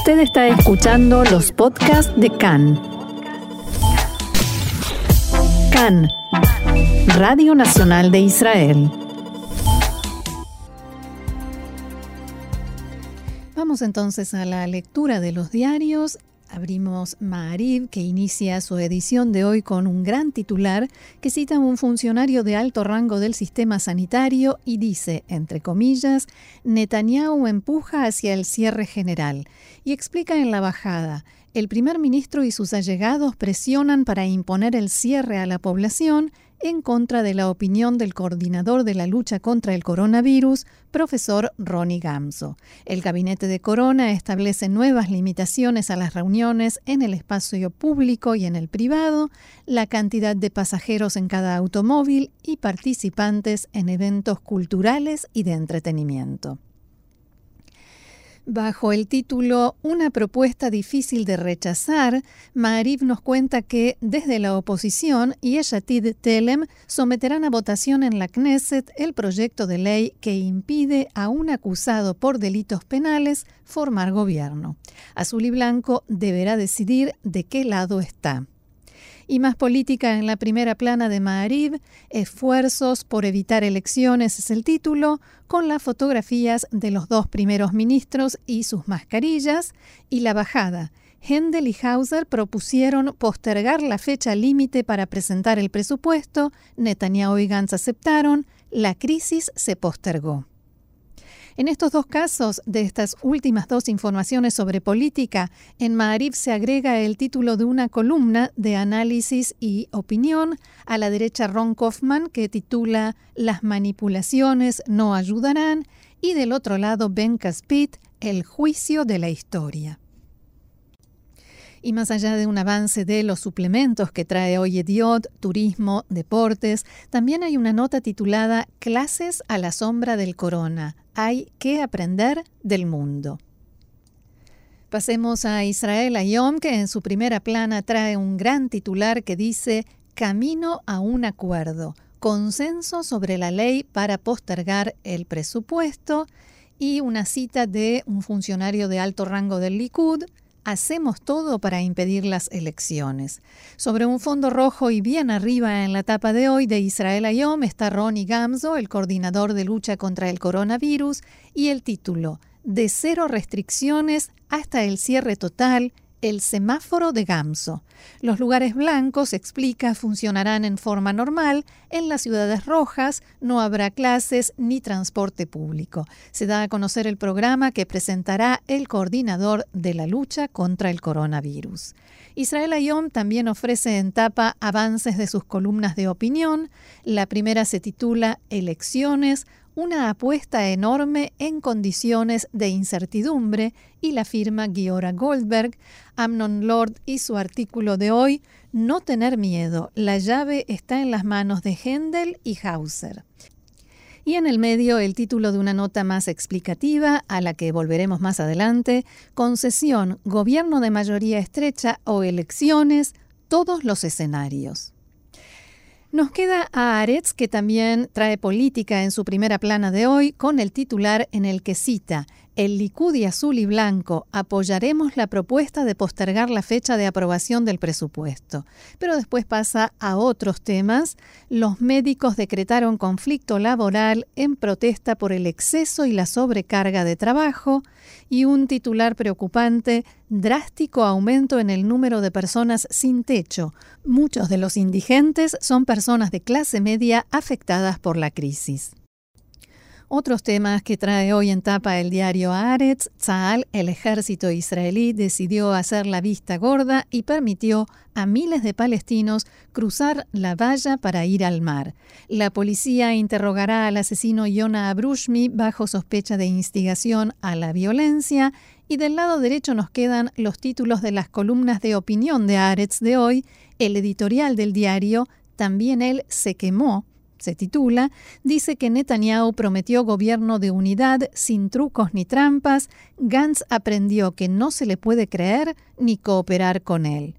Usted está escuchando los podcasts de CAN. CAN, Radio Nacional de Israel. Vamos entonces a la lectura de los diarios Abrimos Maariv, que inicia su edición de hoy con un gran titular que cita a un funcionario de alto rango del sistema sanitario y dice, entre comillas, Netanyahu empuja hacia el cierre general y explica en la bajada, el primer ministro y sus allegados presionan para imponer el cierre a la población en contra de la opinión del coordinador de la lucha contra el coronavirus, profesor Ronnie Gamso. El gabinete de Corona establece nuevas limitaciones a las reuniones en el espacio público y en el privado, la cantidad de pasajeros en cada automóvil y participantes en eventos culturales y de entretenimiento. Bajo el título Una propuesta difícil de rechazar, Maariv nos cuenta que desde la oposición Yeshatid Telem someterán a votación en la Knesset el proyecto de ley que impide a un acusado por delitos penales formar gobierno. Azul y Blanco deberá decidir de qué lado está y más política en la primera plana de Maariv, Esfuerzos por evitar elecciones es el título, con las fotografías de los dos primeros ministros y sus mascarillas, y la bajada. Hendel y Hauser propusieron postergar la fecha límite para presentar el presupuesto, Netanyahu y Gantz aceptaron, la crisis se postergó. En estos dos casos, de estas últimas dos informaciones sobre política, en Maarif se agrega el título de una columna de análisis y opinión a la derecha Ron Kaufman que titula Las manipulaciones no ayudarán y del otro lado Ben Caspit, El juicio de la historia. Y más allá de un avance de los suplementos que trae hoy Ediot, turismo, deportes, también hay una nota titulada Clases a la sombra del corona. Hay que aprender del mundo. Pasemos a Israel Ayom, que en su primera plana trae un gran titular que dice Camino a un acuerdo, consenso sobre la ley para postergar el presupuesto y una cita de un funcionario de alto rango del Likud, hacemos todo para impedir las elecciones. Sobre un fondo rojo y bien arriba en la tapa de hoy de Israel Ayom está Ronnie Gamzo, el coordinador de lucha contra el coronavirus, y el título De cero restricciones hasta el cierre total el semáforo de Gamso. Los lugares blancos, explica, funcionarán en forma normal. En las ciudades rojas no habrá clases ni transporte público. Se da a conocer el programa que presentará el coordinador de la lucha contra el coronavirus. Israel Ayom también ofrece en tapa avances de sus columnas de opinión. La primera se titula Elecciones, una apuesta enorme en condiciones de incertidumbre y la firma Giora Goldberg, Amnon Lord y su artículo de hoy, No tener miedo, la llave está en las manos de Händel y Hauser. Y en el medio el título de una nota más explicativa, a la que volveremos más adelante, Concesión, Gobierno de mayoría estrecha o elecciones, todos los escenarios. Nos queda a Aretz, que también trae política en su primera plana de hoy, con el titular en el que cita el Likud y azul y blanco apoyaremos la propuesta de postergar la fecha de aprobación del presupuesto. Pero después pasa a otros temas. Los médicos decretaron conflicto laboral en protesta por el exceso y la sobrecarga de trabajo y un titular preocupante, drástico aumento en el número de personas sin techo. Muchos de los indigentes son personas de clase media afectadas por la crisis. Otros temas que trae hoy en tapa el diario Haaretz, Tzahal, el ejército israelí, decidió hacer la vista gorda y permitió a miles de palestinos cruzar la valla para ir al mar. La policía interrogará al asesino Yona Abrushmi bajo sospecha de instigación a la violencia y del lado derecho nos quedan los títulos de las columnas de opinión de Haaretz de hoy, el editorial del diario, también él se quemó se titula, dice que Netanyahu prometió gobierno de unidad sin trucos ni trampas, Gantz aprendió que no se le puede creer ni cooperar con él.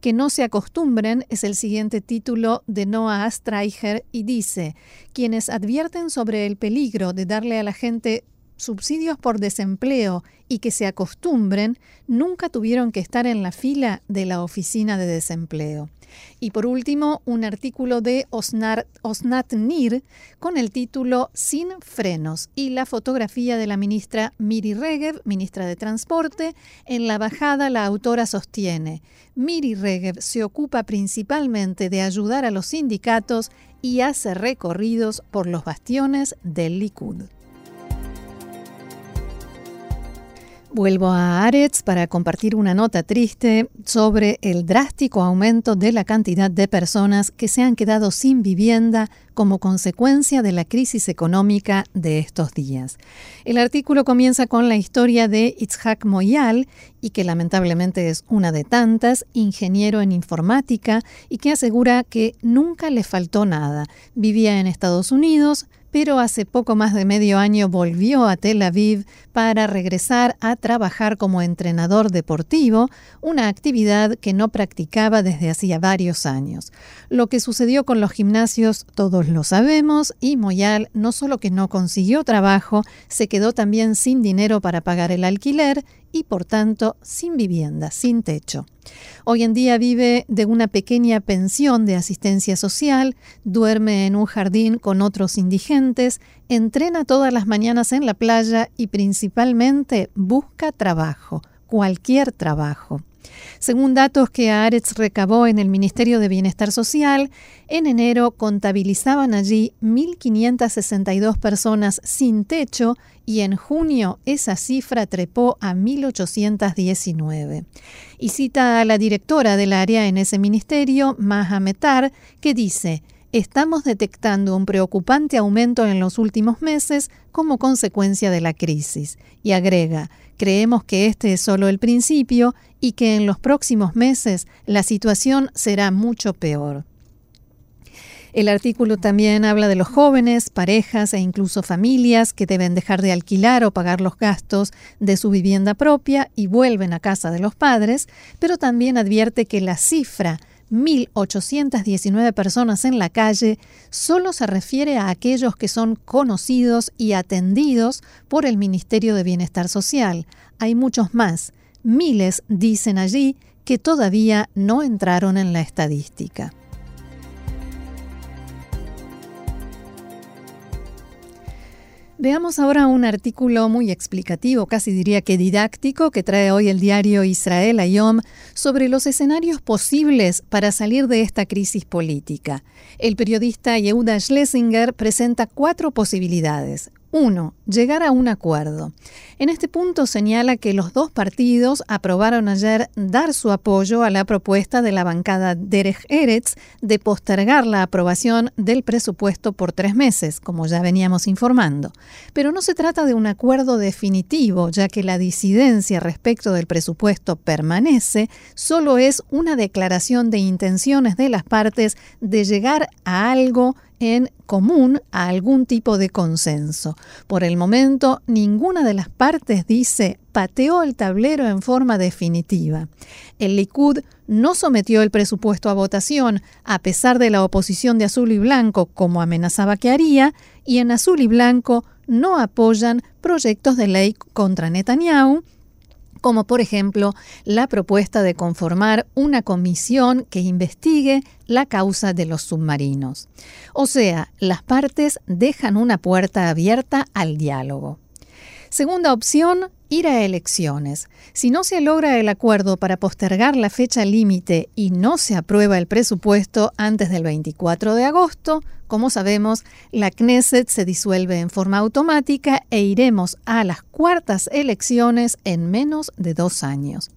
Que no se acostumbren es el siguiente título de Noah Streicher y dice, quienes advierten sobre el peligro de darle a la gente subsidios por desempleo y que se acostumbren, nunca tuvieron que estar en la fila de la oficina de desempleo. Y por último, un artículo de Osnat, Nir con el título Sin frenos y la fotografía de la ministra Miri Regev, ministra de Transporte. En la bajada la autora sostiene, Miri Regev se ocupa principalmente de ayudar a los sindicatos y hace recorridos por los bastiones del Likud. Vuelvo a Aretz para compartir una nota triste sobre el drástico aumento de la cantidad de personas que se han quedado sin vivienda como consecuencia de la crisis económica de estos días. El artículo comienza con la historia de Itzhak Moyal, y que lamentablemente es una de tantas, ingeniero en informática, y que asegura que nunca le faltó nada. Vivía en Estados Unidos, pero hace poco más de medio año volvió a Tel Aviv para regresar a trabajar como entrenador deportivo, una actividad que no practicaba desde hacía varios años. Lo que sucedió con los gimnasios todos lo sabemos y Moyal no solo que no consiguió trabajo, se quedó también sin dinero para pagar el alquiler y por tanto sin vivienda, sin techo. Hoy en día vive de una pequeña pensión de asistencia social, duerme en un jardín con otros indigentes, entrena todas las mañanas en la playa y principalmente busca trabajo, cualquier trabajo. Según datos que Aretz recabó en el Ministerio de Bienestar Social, en enero contabilizaban allí 1.562 personas sin techo y en junio esa cifra trepó a 1.819. Y cita a la directora del área en ese ministerio, Maha Metar, que dice, estamos detectando un preocupante aumento en los últimos meses como consecuencia de la crisis. Y agrega, creemos que este es solo el principio y que en los próximos meses la situación será mucho peor. El artículo también habla de los jóvenes, parejas e incluso familias que deben dejar de alquilar o pagar los gastos de su vivienda propia y vuelven a casa de los padres, pero también advierte que la cifra 1.819 personas en la calle solo se refiere a aquellos que son conocidos y atendidos por el Ministerio de Bienestar Social. Hay muchos más. Miles dicen allí que todavía no entraron en la estadística. Veamos ahora un artículo muy explicativo, casi diría que didáctico, que trae hoy el diario Israel Ayom sobre los escenarios posibles para salir de esta crisis política. El periodista Yehuda Schlesinger presenta cuatro posibilidades. 1. Llegar a un acuerdo. En este punto señala que los dos partidos aprobaron ayer dar su apoyo a la propuesta de la bancada Derech Eretz de postergar la aprobación del presupuesto por tres meses, como ya veníamos informando. Pero no se trata de un acuerdo definitivo, ya que la disidencia respecto del presupuesto permanece, solo es una declaración de intenciones de las partes de llegar a algo en común a algún tipo de consenso. Por el momento, ninguna de las partes dice pateó el tablero en forma definitiva. El Likud no sometió el presupuesto a votación, a pesar de la oposición de Azul y Blanco, como amenazaba que haría, y en Azul y Blanco no apoyan proyectos de ley contra Netanyahu, como por ejemplo la propuesta de conformar una comisión que investigue la causa de los submarinos. O sea, las partes dejan una puerta abierta al diálogo. Segunda opción, ir a elecciones. Si no se logra el acuerdo para postergar la fecha límite y no se aprueba el presupuesto antes del 24 de agosto, como sabemos, la Knesset se disuelve en forma automática e iremos a las cuartas elecciones en menos de dos años.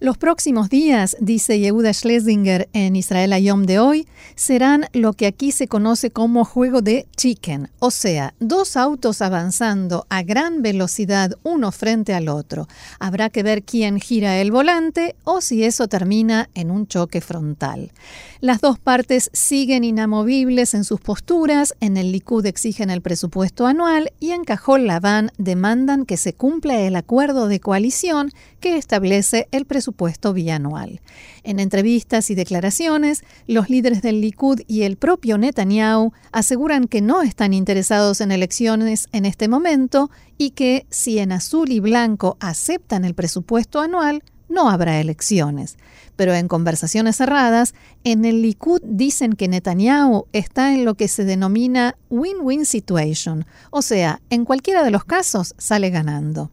Los próximos días, dice Yehuda Schlesinger en Israel Ayom de hoy, serán lo que aquí se conoce como juego de chicken, o sea, dos autos avanzando a gran velocidad uno frente al otro. Habrá que ver quién gira el volante o si eso termina en un choque frontal. Las dos partes siguen inamovibles en sus posturas, en el Likud exigen el presupuesto anual y en Cajol Laván demandan que se cumpla el acuerdo de coalición que establece el presupuesto presupuesto bianual. En entrevistas y declaraciones, los líderes del Likud y el propio Netanyahu aseguran que no están interesados en elecciones en este momento y que si en azul y blanco aceptan el presupuesto anual, no habrá elecciones. Pero en conversaciones cerradas, en el Likud dicen que Netanyahu está en lo que se denomina win-win situation, o sea, en cualquiera de los casos sale ganando.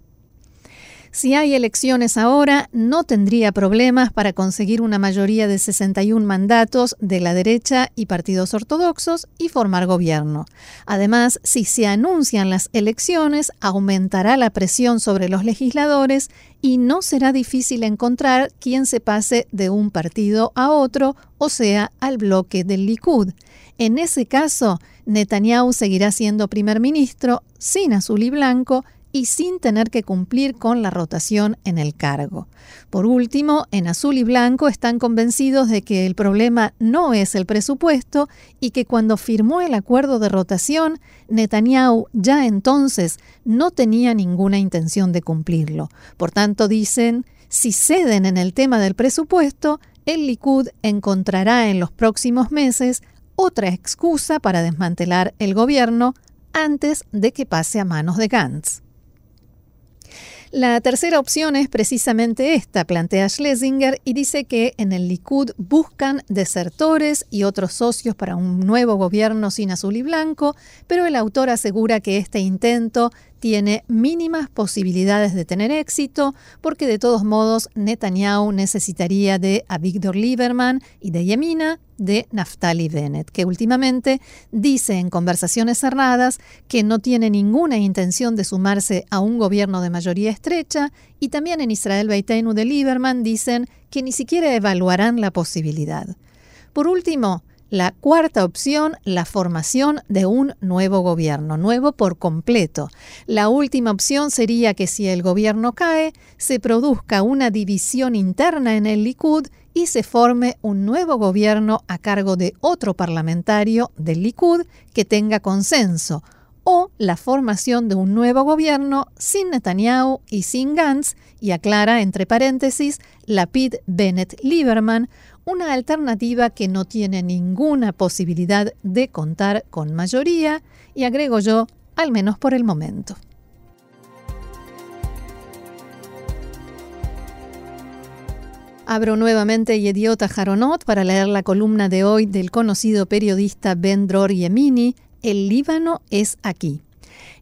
Si hay elecciones ahora, no tendría problemas para conseguir una mayoría de 61 mandatos de la derecha y partidos ortodoxos y formar gobierno. Además, si se anuncian las elecciones, aumentará la presión sobre los legisladores y no será difícil encontrar quien se pase de un partido a otro, o sea, al bloque del Likud. En ese caso, Netanyahu seguirá siendo primer ministro sin azul y blanco y sin tener que cumplir con la rotación en el cargo. Por último, en azul y blanco están convencidos de que el problema no es el presupuesto y que cuando firmó el acuerdo de rotación, Netanyahu ya entonces no tenía ninguna intención de cumplirlo. Por tanto, dicen, si ceden en el tema del presupuesto, el Likud encontrará en los próximos meses otra excusa para desmantelar el gobierno antes de que pase a manos de Gantz. La tercera opción es precisamente esta, plantea Schlesinger, y dice que en el Likud buscan desertores y otros socios para un nuevo gobierno sin azul y blanco, pero el autor asegura que este intento tiene mínimas posibilidades de tener éxito porque de todos modos Netanyahu necesitaría de Avigdor Lieberman y de Yemina de Naftali Bennett, que últimamente dice en conversaciones cerradas que no tiene ninguna intención de sumarse a un gobierno de mayoría estrecha y también en Israel Beitenu de Lieberman dicen que ni siquiera evaluarán la posibilidad. Por último, la cuarta opción, la formación de un nuevo gobierno, nuevo por completo. La última opción sería que si el gobierno cae, se produzca una división interna en el Likud y se forme un nuevo gobierno a cargo de otro parlamentario del Likud que tenga consenso, o la formación de un nuevo gobierno sin Netanyahu y sin Gantz, y aclara entre paréntesis Lapid Bennett Lieberman, una alternativa que no tiene ninguna posibilidad de contar con mayoría y agrego yo, al menos por el momento. Abro nuevamente Yediota Jaronot para leer la columna de hoy del conocido periodista Ben Dror Yemini, El Líbano es aquí.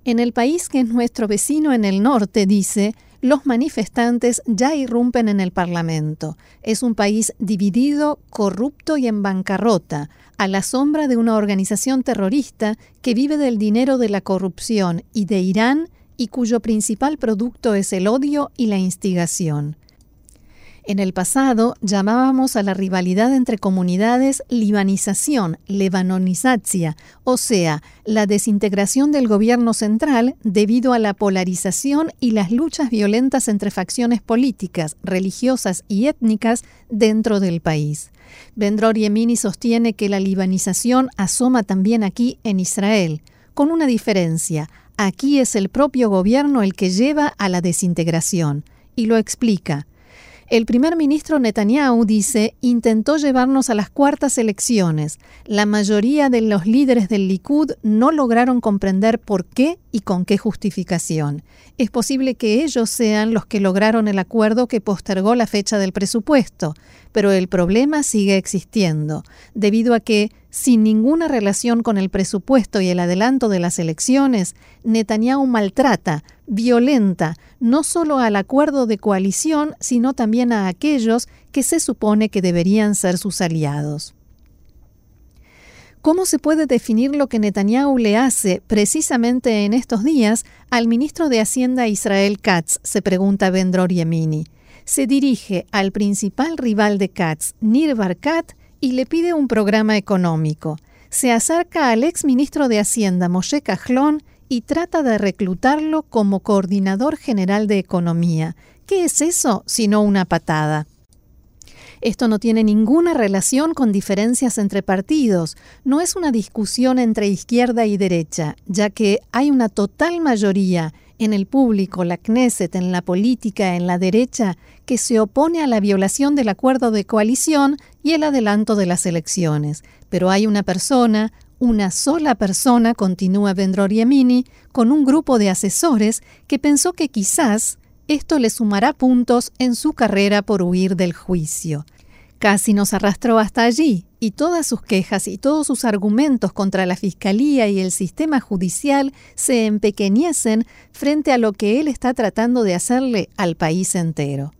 En el país que es nuestro vecino en el norte, dice, los manifestantes ya irrumpen en el Parlamento. Es un país dividido, corrupto y en bancarrota, a la sombra de una organización terrorista que vive del dinero de la corrupción y de Irán y cuyo principal producto es el odio y la instigación. En el pasado llamábamos a la rivalidad entre comunidades libanización, lebanonizacia, o sea, la desintegración del gobierno central debido a la polarización y las luchas violentas entre facciones políticas, religiosas y étnicas dentro del país. Vendror Yemini sostiene que la libanización asoma también aquí en Israel, con una diferencia. Aquí es el propio gobierno el que lleva a la desintegración, y lo explica. El primer ministro Netanyahu dice, intentó llevarnos a las cuartas elecciones. La mayoría de los líderes del Likud no lograron comprender por qué y con qué justificación. Es posible que ellos sean los que lograron el acuerdo que postergó la fecha del presupuesto, pero el problema sigue existiendo, debido a que, sin ninguna relación con el presupuesto y el adelanto de las elecciones, Netanyahu maltrata, violenta, no solo al acuerdo de coalición, sino también a aquellos que se supone que deberían ser sus aliados. ¿Cómo se puede definir lo que Netanyahu le hace precisamente en estos días al ministro de Hacienda Israel Katz? se pregunta Vendror Yemini. Se dirige al principal rival de Katz, Nir Barkat, y le pide un programa económico. Se acerca al ex ministro de Hacienda, Moshe Kahlon, y trata de reclutarlo como coordinador general de economía. ¿Qué es eso sino una patada? Esto no tiene ninguna relación con diferencias entre partidos, no es una discusión entre izquierda y derecha, ya que hay una total mayoría en el público, la Knesset, en la política, en la derecha, que se opone a la violación del acuerdo de coalición y el adelanto de las elecciones. Pero hay una persona, una sola persona, continúa Vendror Yemini, con un grupo de asesores que pensó que quizás esto le sumará puntos en su carrera por huir del juicio. Casi nos arrastró hasta allí, y todas sus quejas y todos sus argumentos contra la Fiscalía y el sistema judicial se empequeñecen frente a lo que él está tratando de hacerle al país entero.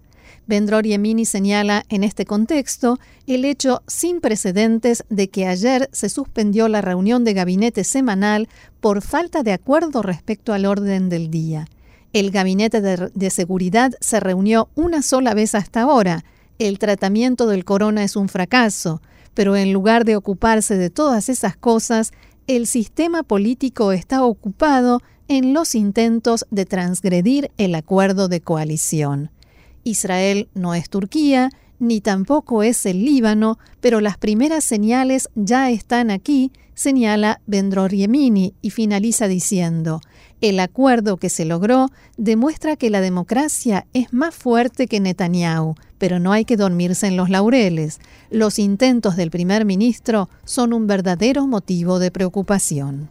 Vendror Yemini señala en este contexto el hecho sin precedentes de que ayer se suspendió la reunión de gabinete semanal por falta de acuerdo respecto al orden del día. El gabinete de, de seguridad se reunió una sola vez hasta ahora, el tratamiento del corona es un fracaso, pero en lugar de ocuparse de todas esas cosas, el sistema político está ocupado en los intentos de transgredir el acuerdo de coalición. Israel no es Turquía, ni tampoco es el Líbano, pero las primeras señales ya están aquí, señala Vendror Yemini y finaliza diciendo, el acuerdo que se logró demuestra que la democracia es más fuerte que Netanyahu, pero no hay que dormirse en los laureles. Los intentos del primer ministro son un verdadero motivo de preocupación.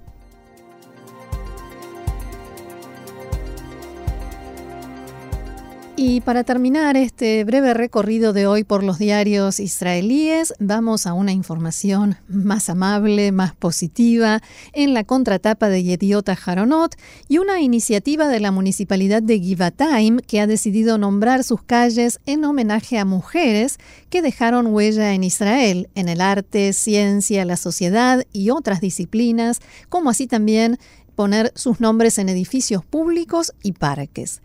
Y para terminar este breve recorrido de hoy por los diarios israelíes, vamos a una información más amable, más positiva, en la contratapa de Yediota Haronot y una iniciativa de la municipalidad de Givatayim que ha decidido nombrar sus calles en homenaje a mujeres que dejaron huella en Israel, en el arte, ciencia, la sociedad y otras disciplinas, como así también poner sus nombres en edificios públicos y parques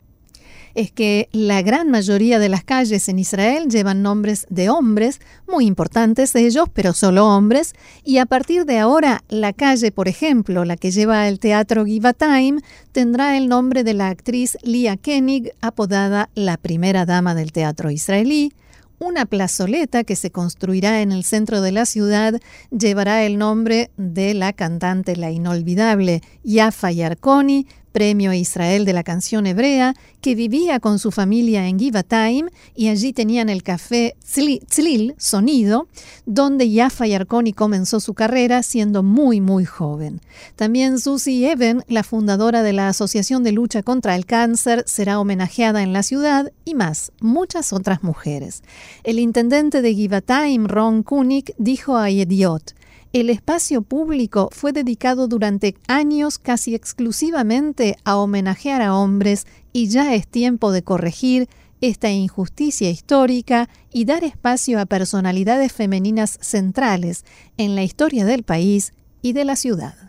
es que la gran mayoría de las calles en Israel llevan nombres de hombres, muy importantes ellos, pero solo hombres, y a partir de ahora la calle, por ejemplo, la que lleva el teatro Givatayim, tendrá el nombre de la actriz Lia Koenig, apodada la primera dama del teatro israelí. Una plazoleta que se construirá en el centro de la ciudad llevará el nombre de la cantante la inolvidable Yafa Yarkoni, Premio Israel de la canción hebrea, que vivía con su familia en Givatayim y allí tenían el café Tzlil, Sonido, donde Yafa Yarkoni comenzó su carrera siendo muy, muy joven. También Susie Even, la fundadora de la Asociación de Lucha contra el Cáncer, será homenajeada en la ciudad y más, muchas otras mujeres. El intendente de Givatayim, Ron Kunik, dijo a Yediot, el espacio público fue dedicado durante años casi exclusivamente a homenajear a hombres y ya es tiempo de corregir esta injusticia histórica y dar espacio a personalidades femeninas centrales en la historia del país y de la ciudad.